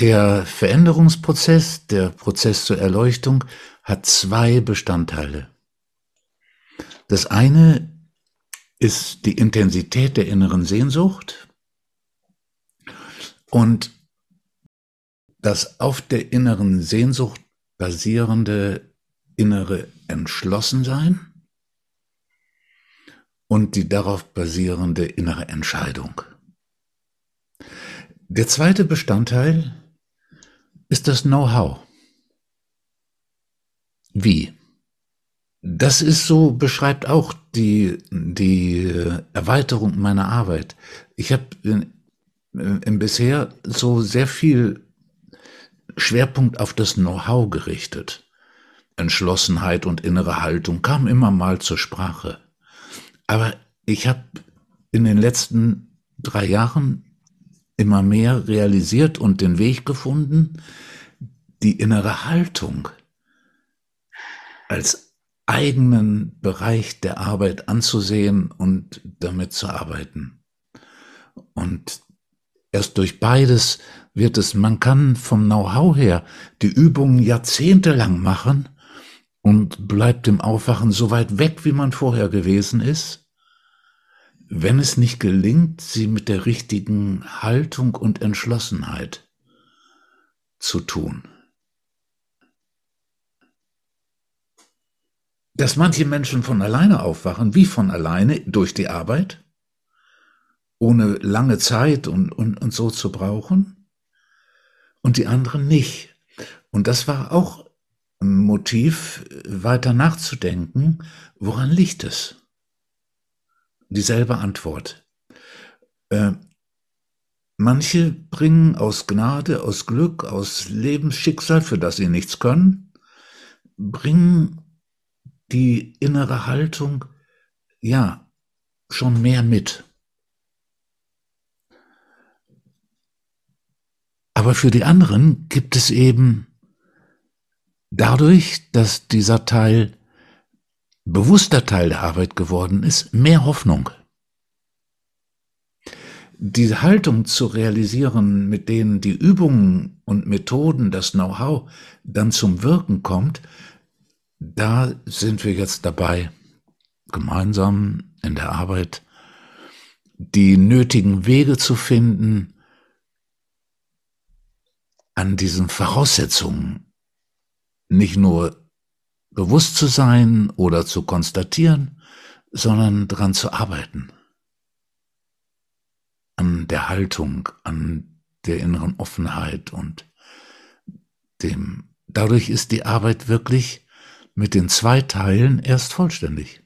Der Veränderungsprozess, der Prozess zur Erleuchtung, hat zwei Bestandteile. Das eine ist die Intensität der inneren Sehnsucht und das auf der inneren Sehnsucht basierende innere Entschlossensein und die darauf basierende innere Entscheidung. Der zweite Bestandteil ist das Know-how. Wie? Das ist so, beschreibt auch die, die Erweiterung meiner Arbeit. Ich habe im bisher so sehr viel Schwerpunkt auf das Know-how gerichtet. Entschlossenheit und innere Haltung kam immer mal zur Sprache. Aber ich habe in den letzten drei Jahren immer mehr realisiert und den Weg gefunden, die innere Haltung als eigenen Bereich der Arbeit anzusehen und damit zu arbeiten. Und erst durch beides wird es, man kann vom Know-how her die Übungen jahrzehntelang machen und bleibt im Aufwachen so weit weg, wie man vorher gewesen ist wenn es nicht gelingt, sie mit der richtigen Haltung und Entschlossenheit zu tun. Dass manche Menschen von alleine aufwachen, wie von alleine, durch die Arbeit, ohne lange Zeit und, und, und so zu brauchen, und die anderen nicht. Und das war auch ein Motiv, weiter nachzudenken, woran liegt es? Dieselbe Antwort. Äh, manche bringen aus Gnade, aus Glück, aus Lebensschicksal, für das sie nichts können, bringen die innere Haltung, ja, schon mehr mit. Aber für die anderen gibt es eben dadurch, dass dieser Teil bewusster Teil der Arbeit geworden ist, mehr Hoffnung. Die Haltung zu realisieren, mit denen die Übungen und Methoden, das Know-how dann zum Wirken kommt, da sind wir jetzt dabei, gemeinsam in der Arbeit die nötigen Wege zu finden, an diesen Voraussetzungen nicht nur bewusst zu sein oder zu konstatieren, sondern daran zu arbeiten. An der Haltung, an der inneren Offenheit und dem. Dadurch ist die Arbeit wirklich mit den zwei Teilen erst vollständig.